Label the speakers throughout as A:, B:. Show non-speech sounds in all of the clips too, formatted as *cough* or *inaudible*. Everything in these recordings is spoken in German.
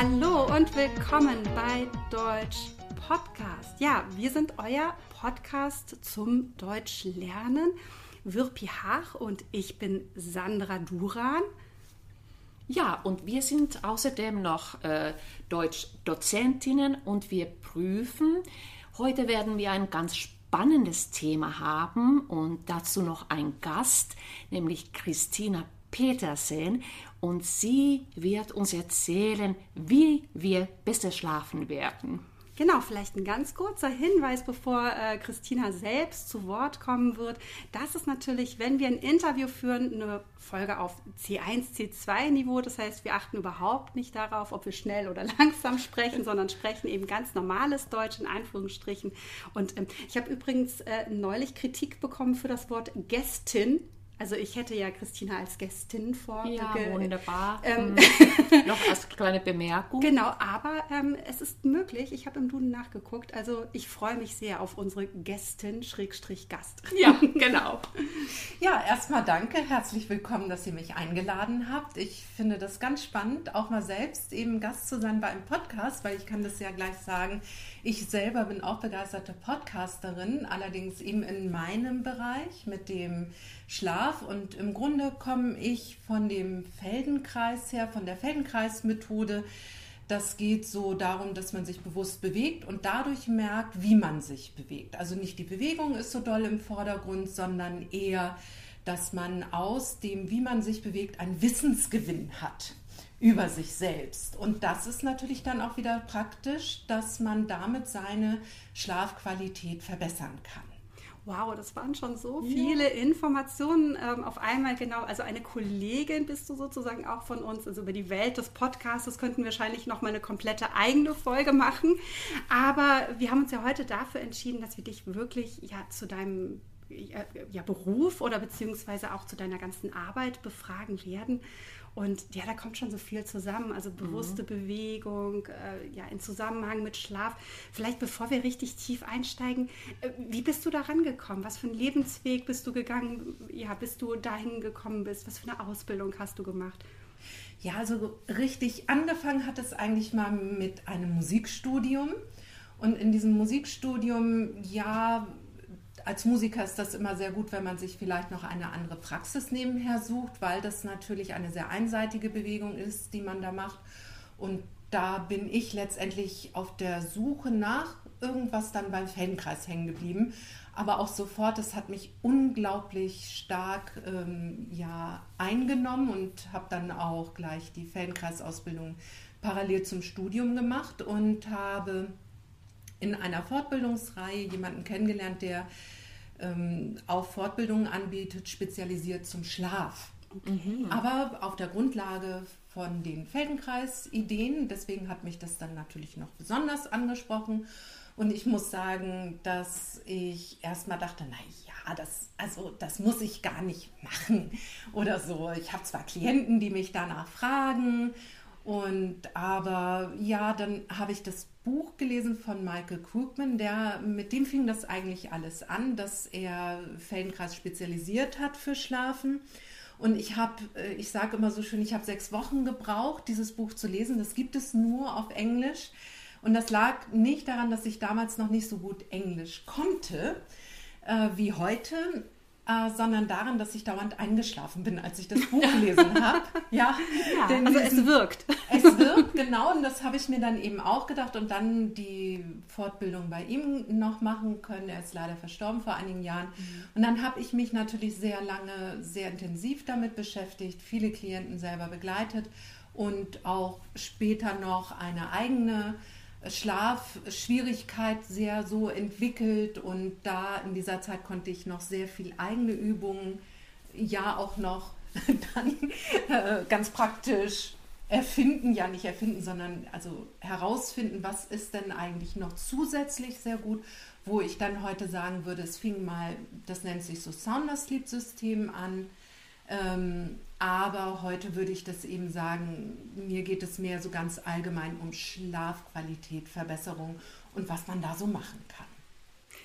A: Hallo und willkommen bei Deutsch Podcast. Ja, wir sind euer Podcast zum Deutsch lernen. Wirpi Hach und ich bin Sandra Duran.
B: Ja, und wir sind außerdem noch äh, Deutsch-Dozentinnen und wir prüfen. Heute werden wir ein ganz spannendes Thema haben und dazu noch ein Gast, nämlich Christina Petersen und sie wird uns erzählen, wie wir besser schlafen werden.
A: Genau, vielleicht ein ganz kurzer Hinweis, bevor äh, Christina selbst zu Wort kommen wird. Das ist natürlich, wenn wir ein Interview führen, eine Folge auf C1, C2-Niveau. Das heißt, wir achten überhaupt nicht darauf, ob wir schnell oder *laughs* langsam sprechen, sondern sprechen eben ganz normales Deutsch in Anführungsstrichen. Und ähm, ich habe übrigens äh, neulich Kritik bekommen für das Wort Gästin also ich hätte ja Christina als Gästin vor.
B: Ja, wunderbar. Ähm, *laughs* Noch als kleine Bemerkung.
A: Genau, aber ähm, es ist möglich. Ich habe im Duden nachgeguckt. Also ich freue mich sehr auf unsere Gästin, Schrägstrich Gast.
B: Ja, *laughs* genau.
C: ja, erstmal danke. Herzlich willkommen, dass ihr mich eingeladen habt. Ich finde das ganz spannend, auch mal selbst eben Gast zu sein bei einem Podcast, weil ich kann das ja gleich sagen. Ich selber bin auch begeisterte Podcasterin, allerdings eben in meinem Bereich mit dem Schlaf. Und im Grunde komme ich von dem Feldenkreis her, von der Feldenkreismethode. Das geht so darum, dass man sich bewusst bewegt und dadurch merkt, wie man sich bewegt. Also nicht die Bewegung ist so doll im Vordergrund, sondern eher, dass man aus dem, wie man sich bewegt, einen Wissensgewinn hat über sich selbst. Und das ist natürlich dann auch wieder praktisch, dass man damit seine Schlafqualität verbessern kann.
A: Wow, das waren schon so viele ja. Informationen ähm, auf einmal. Genau, also eine Kollegin bist du sozusagen auch von uns. Also über die Welt des Podcasts könnten wir wahrscheinlich noch mal eine komplette eigene Folge machen. Aber wir haben uns ja heute dafür entschieden, dass wir dich wirklich ja zu deinem ja, Beruf oder beziehungsweise auch zu deiner ganzen Arbeit befragen werden. Und ja, da kommt schon so viel zusammen. Also bewusste mhm. Bewegung, äh, ja, in Zusammenhang mit Schlaf. Vielleicht bevor wir richtig tief einsteigen, äh, wie bist du da rangekommen? Was für einen Lebensweg bist du gegangen? Ja, bis du dahin gekommen bist? Was für eine Ausbildung hast du gemacht?
C: Ja, also richtig angefangen hat es eigentlich mal mit einem Musikstudium. Und in diesem Musikstudium, ja, als Musiker ist das immer sehr gut, wenn man sich vielleicht noch eine andere Praxis nebenher sucht, weil das natürlich eine sehr einseitige Bewegung ist, die man da macht. Und da bin ich letztendlich auf der Suche nach irgendwas dann beim Feldenkreis hängen geblieben. Aber auch sofort, es hat mich unglaublich stark ähm, ja, eingenommen und habe dann auch gleich die Feldenkreisausbildung parallel zum Studium gemacht und habe in einer Fortbildungsreihe jemanden kennengelernt, der auch Fortbildungen anbietet, spezialisiert zum Schlaf. Mhm. Aber auf der Grundlage von den Feldenkreis-Ideen. Deswegen hat mich das dann natürlich noch besonders angesprochen. Und ich muss sagen, dass ich erstmal dachte, na ja, das, also das muss ich gar nicht machen oder so. Ich habe zwar Klienten, die mich danach fragen und aber ja, dann habe ich das Buch gelesen von Michael Krugman, der mit dem fing das eigentlich alles an, dass er Feldenkreis spezialisiert hat für Schlafen. Und ich habe, äh, ich sage immer so schön, ich habe sechs Wochen gebraucht, dieses Buch zu lesen. Das gibt es nur auf Englisch. Und das lag nicht daran, dass ich damals noch nicht so gut Englisch konnte äh, wie heute äh, sondern daran, dass ich dauernd eingeschlafen bin, als ich das Buch *laughs* gelesen habe.
A: Ja, ja also es wirkt.
C: Es wirkt, genau. Und das habe ich mir dann eben auch gedacht und dann die Fortbildung bei ihm noch machen können. Er ist leider verstorben vor einigen Jahren. Mhm. Und dann habe ich mich natürlich sehr lange, sehr intensiv damit beschäftigt, viele Klienten selber begleitet und auch später noch eine eigene Schlafschwierigkeit sehr so entwickelt und da in dieser Zeit konnte ich noch sehr viel eigene Übungen, ja auch noch *laughs* dann äh, ganz praktisch erfinden, ja nicht erfinden, sondern also herausfinden, was ist denn eigentlich noch zusätzlich sehr gut, wo ich dann heute sagen würde, es fing mal, das nennt sich so Sounder Sleep System an, ähm, aber heute würde ich das eben sagen, mir geht es mehr so ganz allgemein um Schlafqualität, Verbesserung und was man da so machen kann.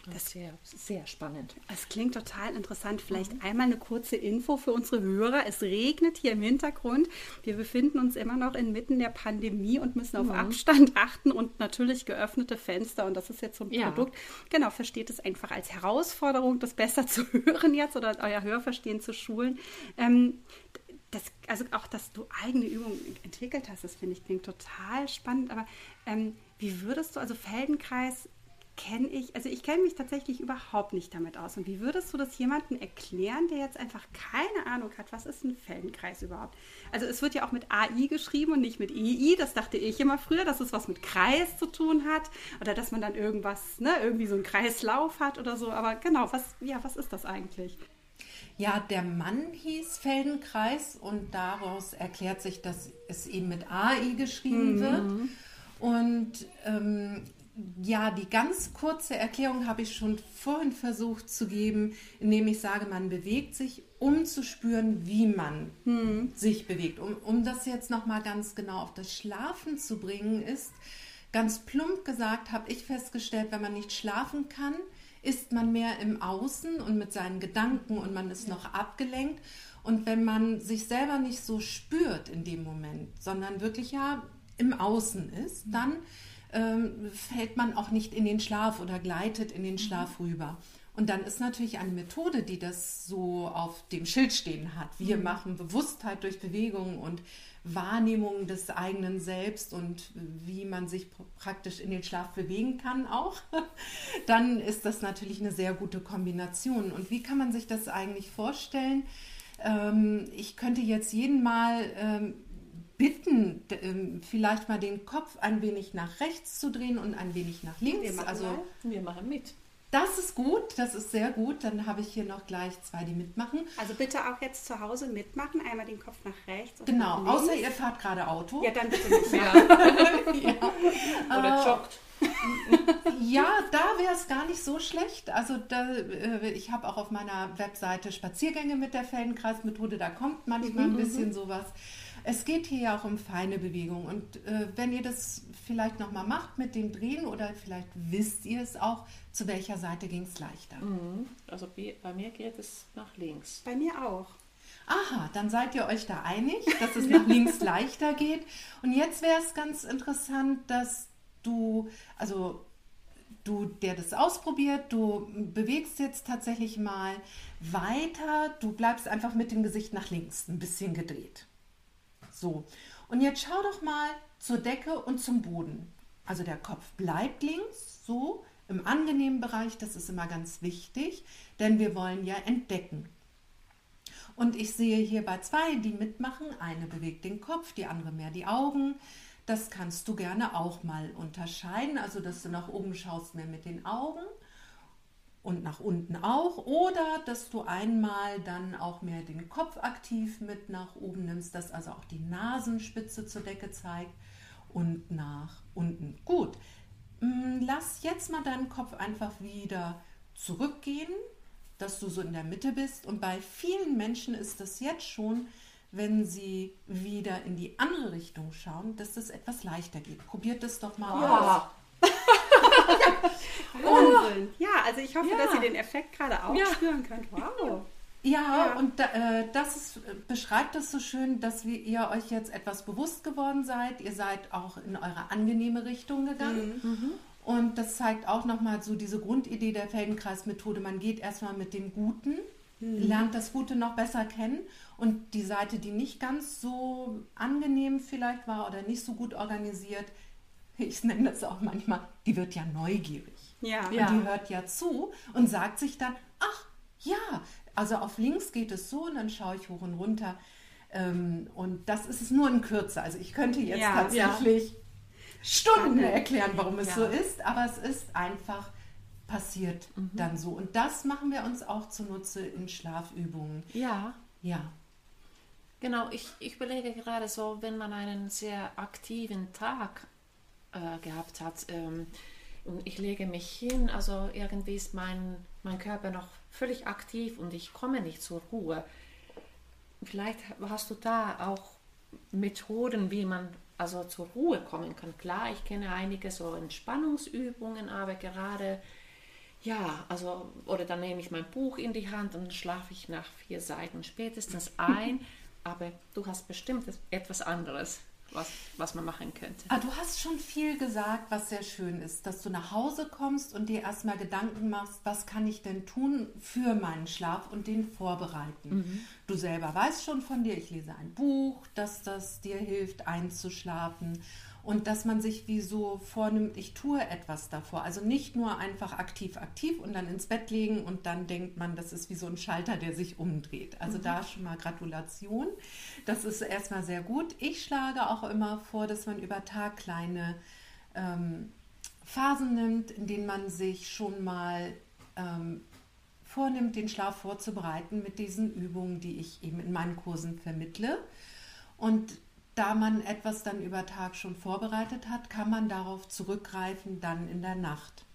B: Das ist sehr, sehr spannend.
A: Es klingt total interessant. Vielleicht mhm. einmal eine kurze Info für unsere Hörer. Es regnet hier im Hintergrund. Wir befinden uns immer noch inmitten der Pandemie und müssen auf mhm. Abstand *laughs* achten und natürlich geöffnete Fenster. Und das ist jetzt so ein ja. Produkt. Genau, versteht es einfach als Herausforderung, das besser *laughs* zu hören jetzt oder euer Hörverstehen zu schulen. Ähm, das, also auch, dass du eigene Übungen entwickelt hast, das finde ich klingt total spannend. Aber ähm, wie würdest du, also Feldenkreis kenne ich, also ich kenne mich tatsächlich überhaupt nicht damit aus. Und wie würdest du das jemandem erklären, der jetzt einfach keine Ahnung hat, was ist ein Feldenkreis überhaupt? Also es wird ja auch mit AI geschrieben und nicht mit EI. Das dachte ich immer früher, dass es was mit Kreis zu tun hat oder dass man dann irgendwas, ne, irgendwie so einen Kreislauf hat oder so. Aber genau, was, ja, was ist das eigentlich?
C: Ja, der Mann hieß Feldenkreis und daraus erklärt sich, dass es eben mit AI geschrieben mhm. wird. Und ähm, ja, die ganz kurze Erklärung habe ich schon vorhin versucht zu geben, indem ich sage, man bewegt sich, um zu spüren, wie man hm. sich bewegt. Um, um das jetzt nochmal ganz genau auf das Schlafen zu bringen, ist ganz plump gesagt, habe ich festgestellt, wenn man nicht schlafen kann, ist man mehr im Außen und mit seinen Gedanken und man ist noch abgelenkt. Und wenn man sich selber nicht so spürt in dem Moment, sondern wirklich ja im Außen ist, dann ähm, fällt man auch nicht in den Schlaf oder gleitet in den Schlaf mhm. rüber. Und dann ist natürlich eine Methode, die das so auf dem Schild stehen hat. Wir mhm. machen Bewusstheit durch Bewegung und Wahrnehmung des eigenen Selbst und wie man sich praktisch in den Schlaf bewegen kann auch. *laughs* Dann ist das natürlich eine sehr gute Kombination. Und wie kann man sich das eigentlich vorstellen? Ähm, ich könnte jetzt jeden Mal ähm, bitten, ähm, vielleicht mal den Kopf ein wenig nach rechts zu drehen und ein wenig nach links.
B: Wir machen,
C: also,
B: mal. wir machen mit.
C: Das ist gut, das ist sehr gut. Dann habe ich hier noch gleich zwei, die mitmachen.
A: Also bitte auch jetzt zu Hause mitmachen. Einmal den Kopf nach rechts.
C: genau, nach außer ihr fahrt gerade Auto.
A: Ja, dann bitte nicht. *laughs*
B: ja. ja. *laughs* Oder äh, joggt. *laughs*
C: ja, da wäre es gar nicht so schlecht. Also da, äh, ich habe auch auf meiner Webseite Spaziergänge mit der Feldenkreismethode. Da kommt manchmal ein bisschen mhm. sowas. Es geht hier ja auch um feine Bewegung. Und äh, wenn ihr das vielleicht nochmal macht mit dem Drehen oder vielleicht wisst ihr es auch, zu welcher Seite ging es leichter?
B: Mhm. Also bei mir geht es nach links.
A: Bei mir auch.
C: Aha, dann seid ihr euch da einig, dass es nach links *laughs* leichter geht. Und jetzt wäre es ganz interessant, dass du, also du, der das ausprobiert, du bewegst jetzt tatsächlich mal weiter, du bleibst einfach mit dem Gesicht nach links, ein bisschen gedreht. So, und jetzt schau doch mal zur Decke und zum Boden. Also der Kopf bleibt links, so im angenehmen Bereich, das ist immer ganz wichtig, denn wir wollen ja entdecken. Und ich sehe hier bei zwei, die mitmachen, eine bewegt den Kopf, die andere mehr die Augen. Das kannst du gerne auch mal unterscheiden, also dass du nach oben schaust mehr mit den Augen und nach unten auch oder dass du einmal dann auch mehr den Kopf aktiv mit nach oben nimmst, dass also auch die Nasenspitze zur Decke zeigt und nach unten. Gut, mm, lass jetzt mal deinen Kopf einfach wieder zurückgehen, dass du so in der Mitte bist und bei vielen Menschen ist das jetzt schon, wenn sie wieder in die andere Richtung schauen, dass das etwas leichter geht. Probiert das doch mal ja. aus. *laughs*
A: Wahnsinn. Ja, also ich hoffe, ja. dass ihr den Effekt gerade auch ja. spüren könnt. Wow.
C: Ja, ja. und äh, das ist, beschreibt das so schön, dass wir, ihr euch jetzt etwas bewusst geworden seid. Ihr seid auch in eure angenehme Richtung gegangen. Mhm. mhm. Und das zeigt auch nochmal so diese Grundidee der Feldenkreismethode. Man geht erstmal mit dem Guten, mhm. lernt das Gute noch besser kennen. Und die Seite, die nicht ganz so angenehm vielleicht war oder nicht so gut organisiert, ich nenne das auch manchmal, die wird ja neugierig.
A: Ja.
C: Und die hört ja zu und sagt sich dann, ach ja, also auf links geht es so und dann schaue ich hoch und runter. Ähm, und das ist es nur in Kürze. Also ich könnte jetzt ja, tatsächlich ja. Stunden erklären, warum es ja. so ist, aber es ist einfach passiert mhm. dann so. Und das machen wir uns auch zunutze in Schlafübungen.
B: Ja.
C: Ja.
B: Genau, ich, ich überlege gerade so, wenn man einen sehr aktiven Tag äh, gehabt hat. Ähm, und ich lege mich hin, also irgendwie ist mein, mein Körper noch völlig aktiv und ich komme nicht zur Ruhe. Vielleicht hast du da auch Methoden, wie man also zur Ruhe kommen kann. Klar, ich kenne einige so Entspannungsübungen, aber gerade Ja, also, oder dann nehme ich mein Buch in die Hand und schlafe ich nach vier Seiten spätestens *laughs* ein. Aber du hast bestimmt etwas anderes was, was man machen könnte.
C: Ah, du hast schon viel gesagt, was sehr schön ist, dass du nach Hause kommst und dir erstmal Gedanken machst, was kann ich denn tun für meinen Schlaf und den vorbereiten. Mhm. Du selber weißt schon von dir, ich lese ein Buch, dass das dir hilft einzuschlafen und dass man sich wie so vornimmt, ich tue etwas davor. Also nicht nur einfach aktiv, aktiv und dann ins Bett legen und dann denkt man, das ist wie so ein Schalter, der sich umdreht. Also mhm. da schon mal Gratulation. Das ist erstmal sehr gut. Ich schlage auch immer vor, dass man über Tag kleine ähm, Phasen nimmt, in denen man sich schon mal ähm, vornimmt, den Schlaf vorzubereiten mit diesen Übungen, die ich eben in meinen Kursen vermittle. Und da man etwas dann über Tag schon vorbereitet hat, kann man darauf zurückgreifen dann in der Nacht.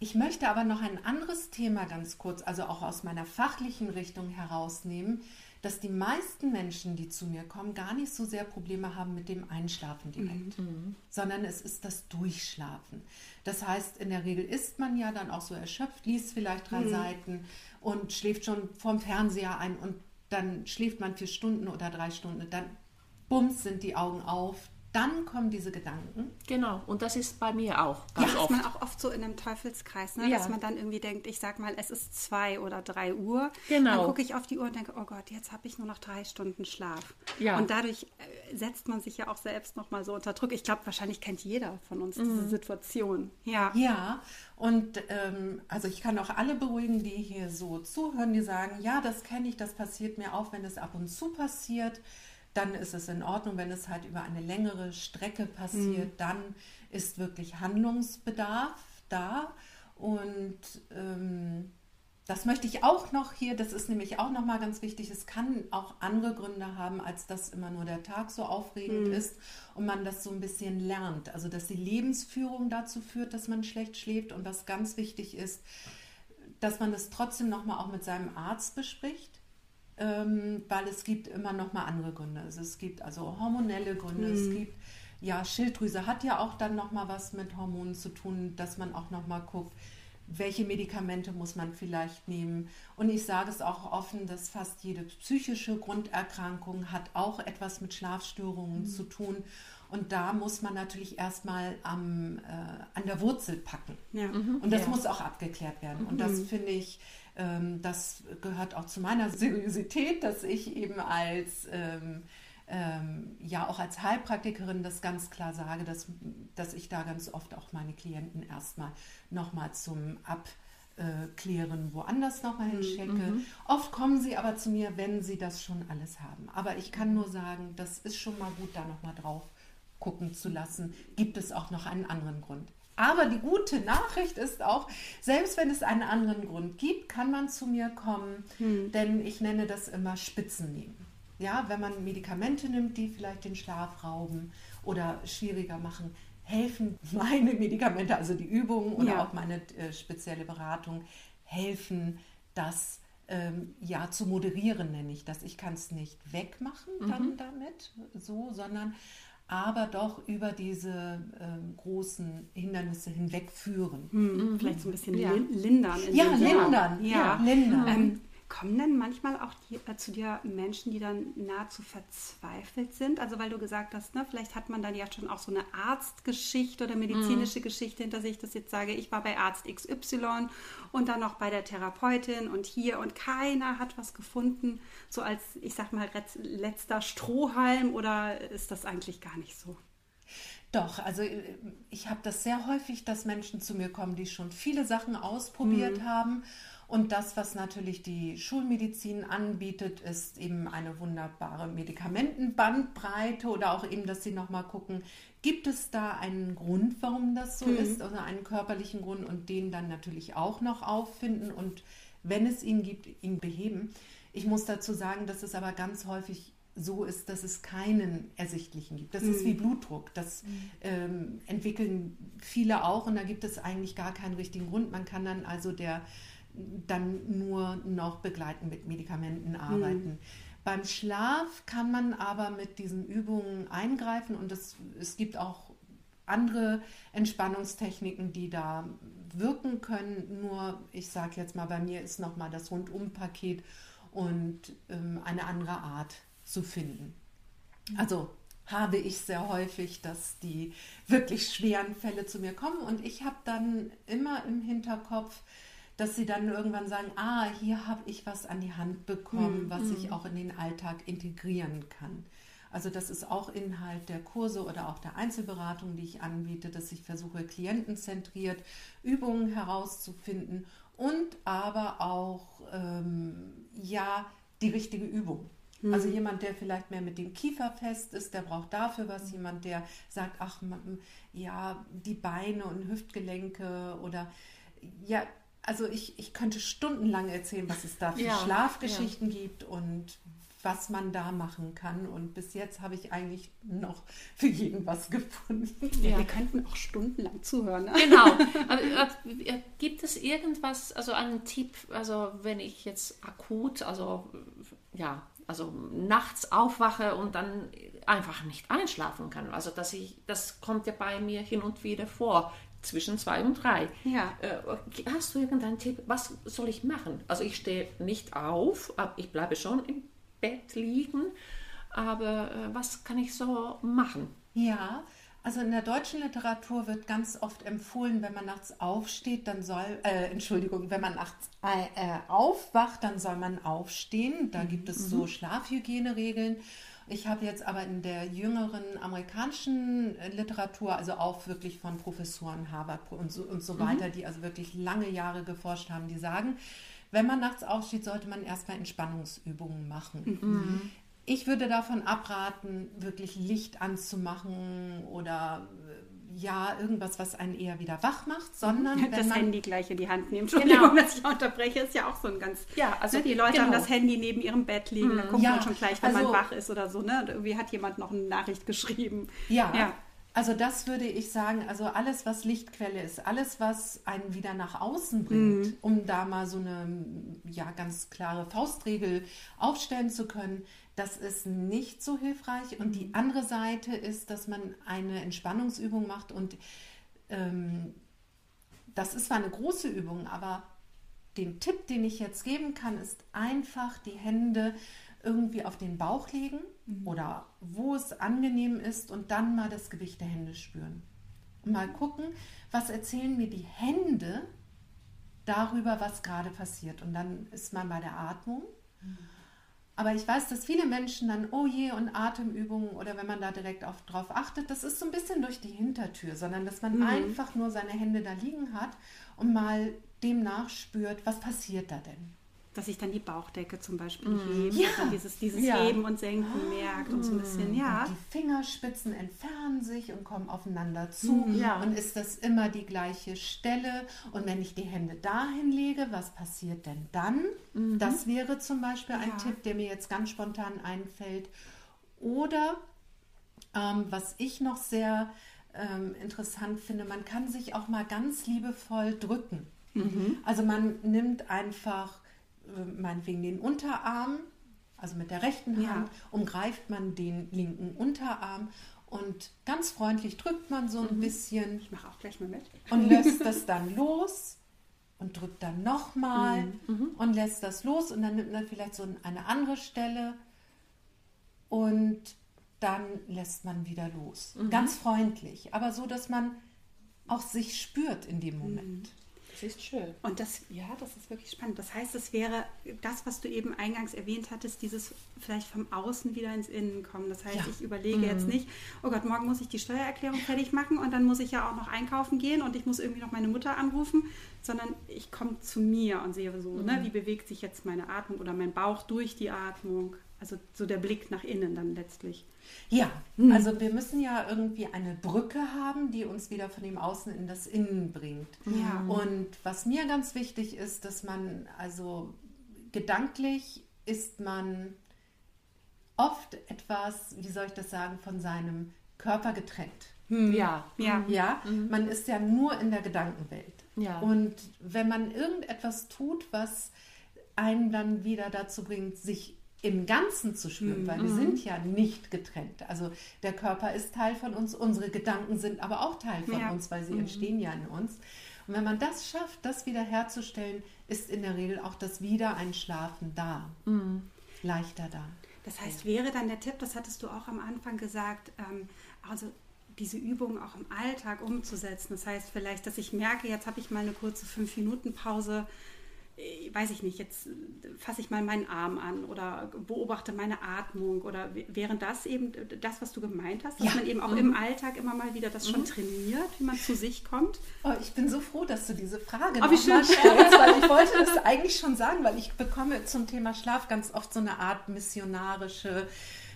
C: Ich möchte aber noch ein anderes Thema ganz kurz, also auch aus meiner fachlichen Richtung herausnehmen, dass die meisten Menschen, die zu mir kommen, gar nicht so sehr Probleme haben mit dem Einschlafen direkt, mhm. mhm. sondern es ist das Durchschlafen. Das heißt, in der Regel ist man ja dann auch so erschöpft, liest vielleicht drei mhm. Seiten und schläft schon vorm Fernseher ein und dann schläft man vier Stunden oder drei Stunden. Dann bums sind die Augen auf, dann kommen diese Gedanken.
B: Genau, und das ist bei mir auch
A: ganz ja, oft. Ist man auch oft so in einem Teufelskreis, ne? Ja. dass man dann irgendwie denkt, ich sag mal, es ist zwei oder drei Uhr. Genau. Dann gucke ich auf die Uhr und denke, oh Gott, jetzt habe ich nur noch drei Stunden Schlaf. Ja. Und dadurch äh, setzt man sich ja auch selbst nochmal so unter Druck. Ich glaube, wahrscheinlich kennt jeder von uns mhm. diese Situation.
C: Ja. Ja, und ähm, also ich kann auch alle beruhigen, die hier so zuhören, die sagen, ja, das kenne ich, das passiert mir auch, wenn es ab und zu passiert dann ist es in Ordnung. Wenn es halt über eine längere Strecke passiert, mhm. dann ist wirklich Handlungsbedarf da. Und ähm, das möchte ich auch noch hier, das ist nämlich auch nochmal ganz wichtig, es kann auch andere Gründe haben, als dass immer nur der Tag so aufregend mhm. ist und man das so ein bisschen lernt. Also dass die Lebensführung dazu führt, dass man schlecht schläft und was ganz wichtig ist, dass man das trotzdem nochmal auch mit seinem Arzt bespricht ähm, weil es gibt immer noch mal andere Gründe. Also es gibt also hormonelle Gründe, mhm. es gibt ja Schilddrüse hat ja auch dann noch mal was mit Hormonen zu tun, dass man auch noch mal guckt, welche Medikamente muss man vielleicht nehmen. Und ich sage es auch offen, dass fast jede psychische Grunderkrankung hat auch etwas mit Schlafstörungen mhm. zu tun. Und da muss man natürlich erstmal am, äh, an der Wurzel packen. Ja. Mhm. Und das ja. muss auch abgeklärt werden. Und das mhm. finde ich das gehört auch zu meiner Seriosität, dass ich eben als ähm, ähm, ja auch als Heilpraktikerin das ganz klar sage, dass, dass ich da ganz oft auch meine Klienten erstmal nochmal zum Abklären woanders nochmal hinschicke. Mhm. Oft kommen sie aber zu mir, wenn sie das schon alles haben. Aber ich kann nur sagen, das ist schon mal gut, da nochmal drauf gucken zu lassen. Gibt es auch noch einen anderen Grund? Aber die gute Nachricht ist auch, selbst wenn es einen anderen Grund gibt, kann man zu mir kommen, hm. denn ich nenne das immer Spitzen nehmen. Ja, wenn man Medikamente nimmt, die vielleicht den Schlaf rauben oder schwieriger machen, helfen meine Medikamente, also die Übungen oder ja. auch meine äh, spezielle Beratung, helfen, das ähm, ja zu moderieren, nenne ich das. Ich kann es nicht wegmachen dann mhm. damit, so, sondern aber doch über diese ähm, großen Hindernisse hinwegführen.
A: Mhm. Vielleicht so ein bisschen ja. lindern.
C: Ja, lindern. Ja, ja. lindern.
A: Ähm, Kommen denn manchmal auch die, äh, zu dir Menschen, die dann nahezu verzweifelt sind? Also weil du gesagt hast, ne, vielleicht hat man dann ja schon auch so eine Arztgeschichte oder medizinische mhm. Geschichte hinter sich, dass ich jetzt sage, ich war bei Arzt XY und dann noch bei der Therapeutin und hier und keiner hat was gefunden, so als, ich sag mal, letzter Strohhalm oder ist das eigentlich gar nicht so?
C: Doch, also äh, ich habe das sehr häufig, dass Menschen zu mir kommen, die schon viele Sachen ausprobiert mhm. haben und das, was natürlich die Schulmedizin anbietet, ist eben eine wunderbare Medikamentenbandbreite oder auch eben, dass sie nochmal gucken, gibt es da einen Grund, warum das so mhm. ist, also einen körperlichen Grund und den dann natürlich auch noch auffinden und wenn es ihn gibt, ihn beheben. Ich muss dazu sagen, dass es aber ganz häufig so ist, dass es keinen ersichtlichen gibt. Das mhm. ist wie Blutdruck. Das mhm. ähm, entwickeln viele auch und da gibt es eigentlich gar keinen richtigen Grund. Man kann dann also der dann nur noch begleitend mit Medikamenten arbeiten. Mhm. Beim Schlaf kann man aber mit diesen Übungen eingreifen und es, es gibt auch andere Entspannungstechniken, die da wirken können. Nur, ich sage jetzt mal, bei mir ist nochmal das Rundumpaket und ähm, eine andere Art zu finden. Also habe ich sehr häufig, dass die wirklich schweren Fälle zu mir kommen und ich habe dann immer im Hinterkopf, dass sie dann irgendwann sagen, ah, hier habe ich was an die Hand bekommen, mhm. was ich hm. auch in den Alltag integrieren kann. Also das ist auch Inhalt der Kurse oder auch der Einzelberatung, die ich anbiete, dass ich versuche, klientenzentriert Übungen herauszufinden und aber auch ähm, ja die richtige Übung. Mhm. Also jemand, der vielleicht mehr mit dem Kiefer fest ist, der braucht dafür was. Jemand, der sagt, ach ja, die Beine und Hüftgelenke oder ja, also ich, ich könnte stundenlang erzählen, was es da für ja, Schlafgeschichten ja. gibt und was man da machen kann. Und bis jetzt habe ich eigentlich noch für jeden was gefunden.
A: Ja, wir könnten auch stundenlang zuhören. Ne?
B: Genau. *laughs* Aber, äh, gibt es irgendwas, also einen Tipp, also wenn ich jetzt akut, also ja, also nachts aufwache und dann einfach nicht einschlafen kann. Also dass ich, das kommt ja bei mir hin und wieder vor zwischen zwei und drei. Ja. Äh, hast du irgendeinen Tipp? Was soll ich machen? Also ich stehe nicht auf, ich bleibe schon im Bett liegen, aber äh, was kann ich so machen?
C: Ja, also in der deutschen Literatur wird ganz oft empfohlen, wenn man nachts aufsteht, dann soll, äh, Entschuldigung, wenn man nachts äh, aufwacht, dann soll man aufstehen. Da gibt es so mhm. Schlafhygieneregeln. Ich habe jetzt aber in der jüngeren amerikanischen Literatur, also auch wirklich von Professoren Harvard und so, und so mhm. weiter, die also wirklich lange Jahre geforscht haben, die sagen, wenn man nachts aufsteht, sollte man erstmal Entspannungsübungen machen. Mhm. Ich würde davon abraten, wirklich Licht anzumachen oder ja, irgendwas, was einen eher wieder wach macht, sondern *laughs*
A: das man, Handy gleich in die Hand nehmen. Entschuldigung, genau. dass ich unterbreche, ist ja auch so ein ganz. Ja, also ne, die Leute genau. haben das Handy neben ihrem Bett liegen, mhm. da guckt ja, man schon gleich, wenn also, man wach ist oder so. Ne? irgendwie hat jemand noch eine Nachricht geschrieben.
C: Ja, ja. Also das würde ich sagen, also alles, was Lichtquelle ist, alles, was einen wieder nach außen bringt, mhm. um da mal so eine ja, ganz klare Faustregel aufstellen zu können, das ist nicht so hilfreich. Und die andere Seite ist, dass man eine Entspannungsübung macht und ähm, das ist zwar eine große Übung, aber den Tipp, den ich jetzt geben kann, ist einfach die Hände irgendwie auf den Bauch legen mhm. oder wo es angenehm ist und dann mal das Gewicht der Hände spüren. Und mal gucken, was erzählen mir die Hände darüber, was gerade passiert. Und dann ist man bei der Atmung. Mhm. Aber ich weiß, dass viele Menschen dann, oh je, und Atemübungen oder wenn man da direkt auf, drauf achtet, das ist so ein bisschen durch die Hintertür, sondern dass man mhm. einfach nur seine Hände da liegen hat und mal dem nachspürt, was passiert da denn
A: dass sich dann die Bauchdecke zum Beispiel mm. hebt, ja. dann dieses, dieses ja. Heben und Senken merkt und so ein bisschen, ja.
C: Und die Fingerspitzen entfernen sich und kommen aufeinander zu. Mm, ja. Und ist das immer die gleiche Stelle? Und wenn ich die Hände dahin lege, was passiert denn dann? Mhm. Das wäre zum Beispiel ein Tipp, der mir jetzt ganz spontan einfällt. Oder ähm, was ich noch sehr ähm, interessant finde, man kann sich auch mal ganz liebevoll drücken. Mhm. Also man nimmt einfach meinetwegen den Unterarm, also mit der rechten Hand, ja. umgreift man den linken Unterarm und ganz freundlich drückt man so ein mhm. bisschen.
A: Ich mache auch gleich mal mit.
C: Und lässt das dann los und drückt dann nochmal mhm. mhm. und lässt das los und dann nimmt man vielleicht so eine andere Stelle und dann lässt man wieder los. Mhm. Ganz freundlich, aber so, dass man auch sich spürt in dem Moment.
A: Das ist schön. Und das, ja, das ist wirklich spannend. Das heißt, es wäre das, was du eben eingangs erwähnt hattest, dieses vielleicht vom Außen wieder ins Innen kommen. Das heißt, ja. ich überlege mhm. jetzt nicht, oh Gott, morgen muss ich die Steuererklärung fertig machen und dann muss ich ja auch noch einkaufen gehen und ich muss irgendwie noch meine Mutter anrufen, sondern ich komme zu mir und sehe so, ne, mhm. ne, wie bewegt sich jetzt meine Atmung oder mein Bauch durch die Atmung. Also so der Blick nach innen dann letztlich.
C: Ja, mhm. also wir müssen ja irgendwie eine Brücke haben, die uns wieder von dem Außen in das Innen bringt. Ja. Und was mir ganz wichtig ist, dass man also gedanklich ist man oft etwas, wie soll ich das sagen, von seinem Körper getrennt.
B: Hm. Ja,
C: ja, ja. Mhm. Man ist ja nur in der Gedankenwelt. Ja. Und wenn man irgendetwas tut, was einen dann wieder dazu bringt, sich im Ganzen zu spüren, weil wir sind ja nicht getrennt. Also der Körper ist Teil von uns, unsere Gedanken sind aber auch Teil von
A: Ja.
C: uns, weil sie entstehen ja in uns. Und wenn man das schafft, das wieder herzustellen, ist in der Regel auch das Wiedereinschlafen da. Leichter da.
A: Das heißt, wäre dann der Tipp, das hattest du auch am Anfang gesagt, ähm, also diese Übung auch im Alltag umzusetzen. Das heißt vielleicht, dass ich merke, jetzt habe ich mal eine kurze 5-Minuten-Pause, äh, weiß ich nicht, jetzt äh, fasse ich mal meinen Arm an oder beobachte meine Atmung oder wären das eben das, was du gemeint hast, dass
C: Ja.
A: man eben auch im Alltag immer mal wieder das schon trainiert, wie man zu sich kommt?
C: Oh, ich bin so froh, dass du diese Frage
A: Oh,
C: noch
A: wie
C: mal
A: schön.
C: stellst, weil ich wollte *laughs* das eigentlich schon sagen, weil ich bekomme zum Thema Schlaf ganz oft so eine Art missionarische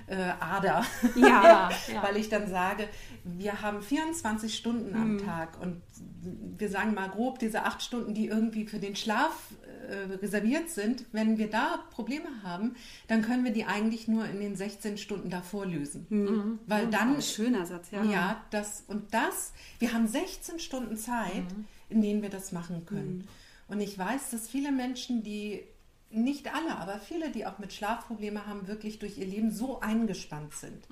C: äh, Ader.
A: Ja, *laughs*
B: ja.
C: weil ich dann sage, wir haben 24 Stunden am
A: Mhm.
C: Tag und wir sagen mal grob diese acht Stunden, die irgendwie für den Schlaf äh, reserviert sind, wenn wir da Probleme haben, dann können wir die eigentlich nur in den 16 Stunden davor lösen. Weil dann
A: Ein schöner Satz, ja.
C: ja, das und das, wir haben 16 Stunden Zeit, in denen wir das machen können. Und ich weiß, dass viele Menschen, die, nicht alle, aber viele, die auch mit Schlafproblemen haben, wirklich durch ihr Leben so eingespannt sind.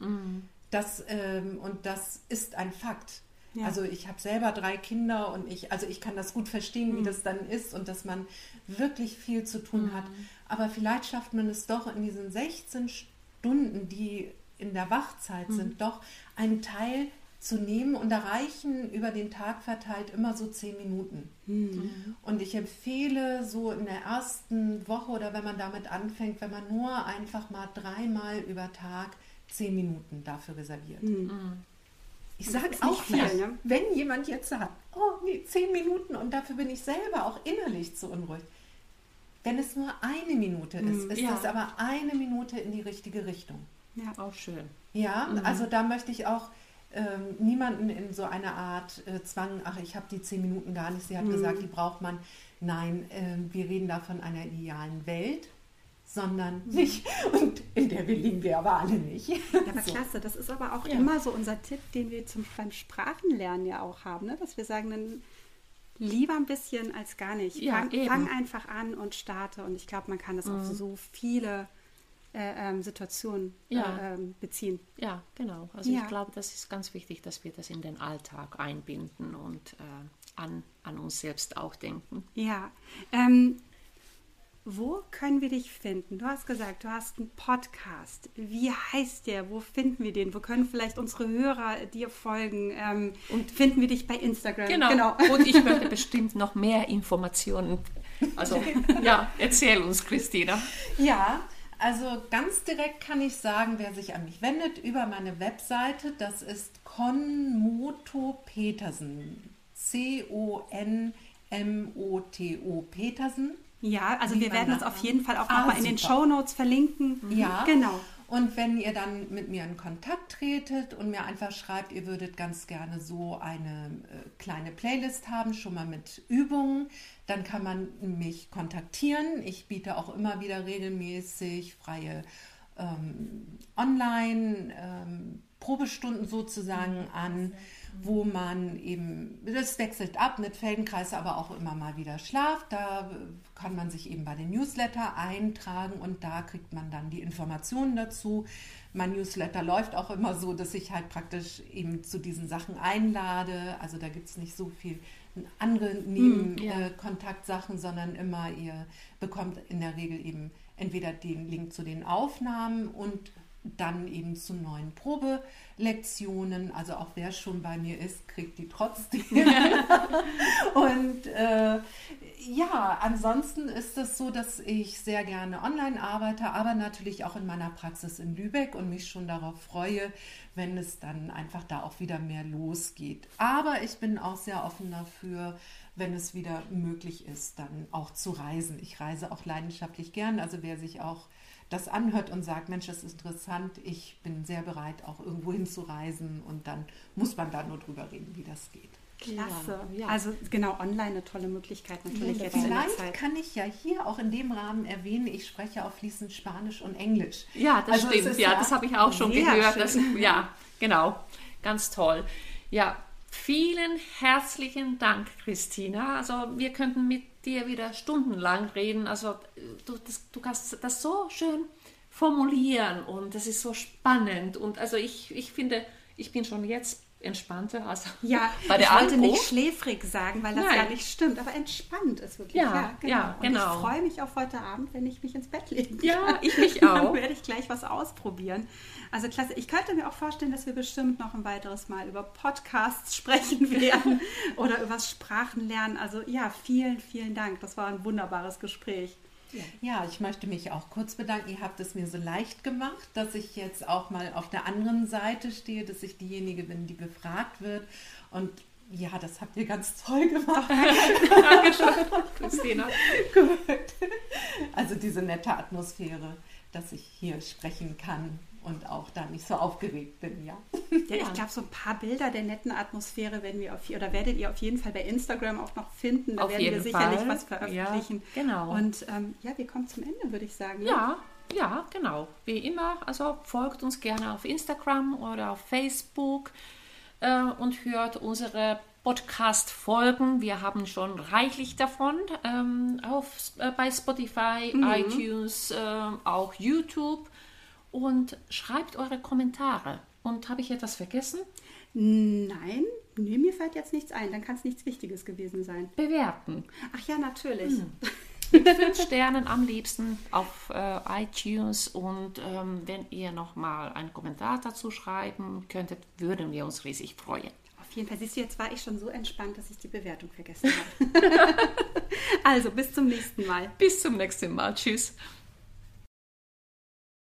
C: Das, ähm, und das ist ein Fakt.
A: Ja.
C: Also ich habe selber drei Kinder und ich, also ich kann das gut verstehen, wie das dann ist und dass man wirklich viel zu tun hat. Aber vielleicht schafft man es doch in diesen 16 Stunden, die in der Wachzeit sind, doch einen Teil zu nehmen und erreichen über den Tag verteilt immer so zehn Minuten. Und ich empfehle so in der ersten Woche oder wenn man damit anfängt, wenn man nur einfach mal dreimal über Tag zehn Minuten dafür reserviert. Ich sage auch
A: nicht viel,
C: viel,
A: ne?
C: wenn jemand jetzt sagt, oh nee, zehn Minuten und dafür bin ich selber auch innerlich zu unruhig. Wenn es nur eine Minute ist, ist
B: ja.
C: das aber eine Minute in die richtige Richtung.
A: ja.
B: Auch schön.
C: Ja, also da möchte ich auch ähm, niemanden in so eine Art äh, Zwang, ach, ich habe die zehn Minuten gar nicht, sie hat gesagt, die braucht man. Nein, ähm, wir reden da von einer idealen Welt, sondern nicht, und in der wir liegen wir aber alle nicht.
A: Ja, aber *laughs* klasse. Das ist aber auch
B: Ja.
A: immer so unser Tipp, den wir zum, beim Sprachenlernen ja auch haben, ne? dass wir sagen, dann lieber ein bisschen als gar nicht.
B: Ja,
A: fang, fang einfach an und starte. Und ich glaube, man kann das auf so viele äh, ähm, Situationen
B: Ja.
A: äh, ähm, beziehen.
B: Ja, genau. Also
A: Ja.
B: ich glaube, das ist ganz wichtig, dass wir das in den Alltag einbinden und äh, an, an uns selbst auch denken.
A: Ja. Ähm, wo können wir dich finden? Du hast gesagt, du hast einen Podcast. Wie heißt der? Wo finden wir den? Wo können vielleicht unsere Hörer dir folgen? Ähm, und finden wir dich bei Instagram?
B: Genau. *laughs* Und ich möchte bestimmt noch mehr Informationen. Also, *laughs* ja, erzähl uns, Christina.
C: Ja, also ganz direkt kann ich sagen, wer sich an mich wendet, über meine Webseite, das ist Konmoto Petersen. C-O-N-M-O-T-O Petersen.
A: Ja, also wir werden uns
C: nachmacht.
A: auf jeden Fall auch
C: Ah,
A: nochmal in den. Show Notes verlinken.
C: Ja.
A: Genau.
C: Und wenn ihr dann mit mir in Kontakt tretet und mir einfach schreibt, ihr würdet ganz gerne so eine äh, kleine Playlist haben, schon mal mit Übungen, dann kann man mich kontaktieren. Ich biete auch immer wieder regelmäßig freie ähm, Online ähm, Probestunden sozusagen an, wo man eben, das wechselt ab mit Feldenkreis, aber auch immer mal wieder Schlaf. Da kann man sich eben bei den Newsletter eintragen und da kriegt man dann die Informationen dazu. Mein Newsletter läuft auch immer so, dass ich halt praktisch eben zu diesen Sachen einlade. Also da gibt es nicht so viel andere Nebenkontaktsachen,
B: ja.
C: äh, Kontaktsachen, sondern immer ihr bekommt in der Regel eben entweder den Link zu den Aufnahmen und dann eben zu neuen Probelektionen. Also auch wer schon bei mir ist, kriegt die trotzdem. *laughs* und äh, ja, ansonsten ist es so, dass ich sehr gerne online arbeite, aber natürlich auch in meiner Praxis in Lübeck und mich schon darauf freue, wenn es dann einfach da auch wieder mehr losgeht. Aber ich bin auch sehr offen dafür, wenn es wieder möglich ist, dann auch zu reisen. Ich reise auch leidenschaftlich gern. Also wer sich auch das anhört und sagt, Mensch, das ist interessant, ich bin sehr bereit, auch irgendwo hinzureisen und dann muss man da nur drüber reden, wie das geht.
A: Klasse.
B: Ja.
A: Also genau, online eine tolle Möglichkeit natürlich jetzt in der
C: Vielleicht
A: Zeit.
C: kann ich ja hier auch in dem Rahmen erwähnen, ich spreche auch fließend Spanisch und Englisch.
B: Ja, das
C: Also
B: stimmt. Ja,
C: ja
B: das habe ich auch schon gehört. Das, ja, genau. Ganz toll. Ja, vielen herzlichen Dank, Christina. Also wir könnten mit dir wieder stundenlang reden. Also du, das, du hast das so schön formulieren und das ist so spannend. Und also ich, ich finde, ich bin schon jetzt entspannter als
A: ja, *laughs* bei der ich wollte Anruf. nicht schläfrig sagen, weil das Nein. ja nicht stimmt, aber entspannt ist wirklich.
B: Ja, ja genau. Ja, genau.
A: Und ich freue mich auf heute Abend, wenn ich mich ins Bett legen
B: kann. Ja, ich mich *laughs* auch.
A: Dann werde ich gleich was ausprobieren. Also klasse. Ich könnte mir auch vorstellen, dass wir bestimmt noch ein weiteres Mal über Podcasts *laughs* sprechen werden oder über Sprachenlernen. Also ja, vielen, vielen Dank. Das war ein wunderbares Gespräch.
C: Ja. ich möchte mich auch kurz bedanken. Ihr habt es mir so leicht gemacht, dass ich jetzt auch mal auf der anderen Seite stehe, dass ich diejenige bin, die befragt wird. Und ja, das habt ihr ganz toll gemacht. *laughs* Dankeschön, *laughs* Christina. Gut. Also diese nette Atmosphäre, dass ich hier sprechen kann und auch da nicht so aufgeregt bin, ja.
A: Ja, ich glaube, so ein paar Bilder der netten Atmosphäre werden wir auf, oder werdet ihr auf jeden Fall bei Instagram auch noch finden. Da auf werden wir sicherlich Fall. was veröffentlichen.
B: Ja, genau.
A: Und ähm, ja, wir kommen zum Ende, würde ich sagen.
B: Ne? Ja, ja, genau. Wie immer, also folgt uns gerne auf Instagram oder auf Facebook äh, und hört unsere Podcast-Folgen. Wir haben schon reichlich davon ähm, auf, äh, bei Spotify, mhm. iTunes, äh, auch YouTube und schreibt eure Kommentare. Und habe ich etwas vergessen?
A: Nein, nee, mir fällt jetzt nichts ein. Dann kann es nichts Wichtiges gewesen sein.
B: Bewerten.
A: Ach ja, natürlich. Hm. *laughs*
B: Mit fünf Sternen am liebsten auf äh, iTunes. Und ähm, wenn ihr nochmal einen Kommentar dazu schreiben könntet, würden wir uns riesig freuen.
A: Auf jeden Fall. Siehst du, jetzt war ich schon so entspannt, dass ich die Bewertung vergessen habe. *laughs* *laughs* also, bis zum nächsten Mal.
B: Bis zum nächsten Mal. Tschüss.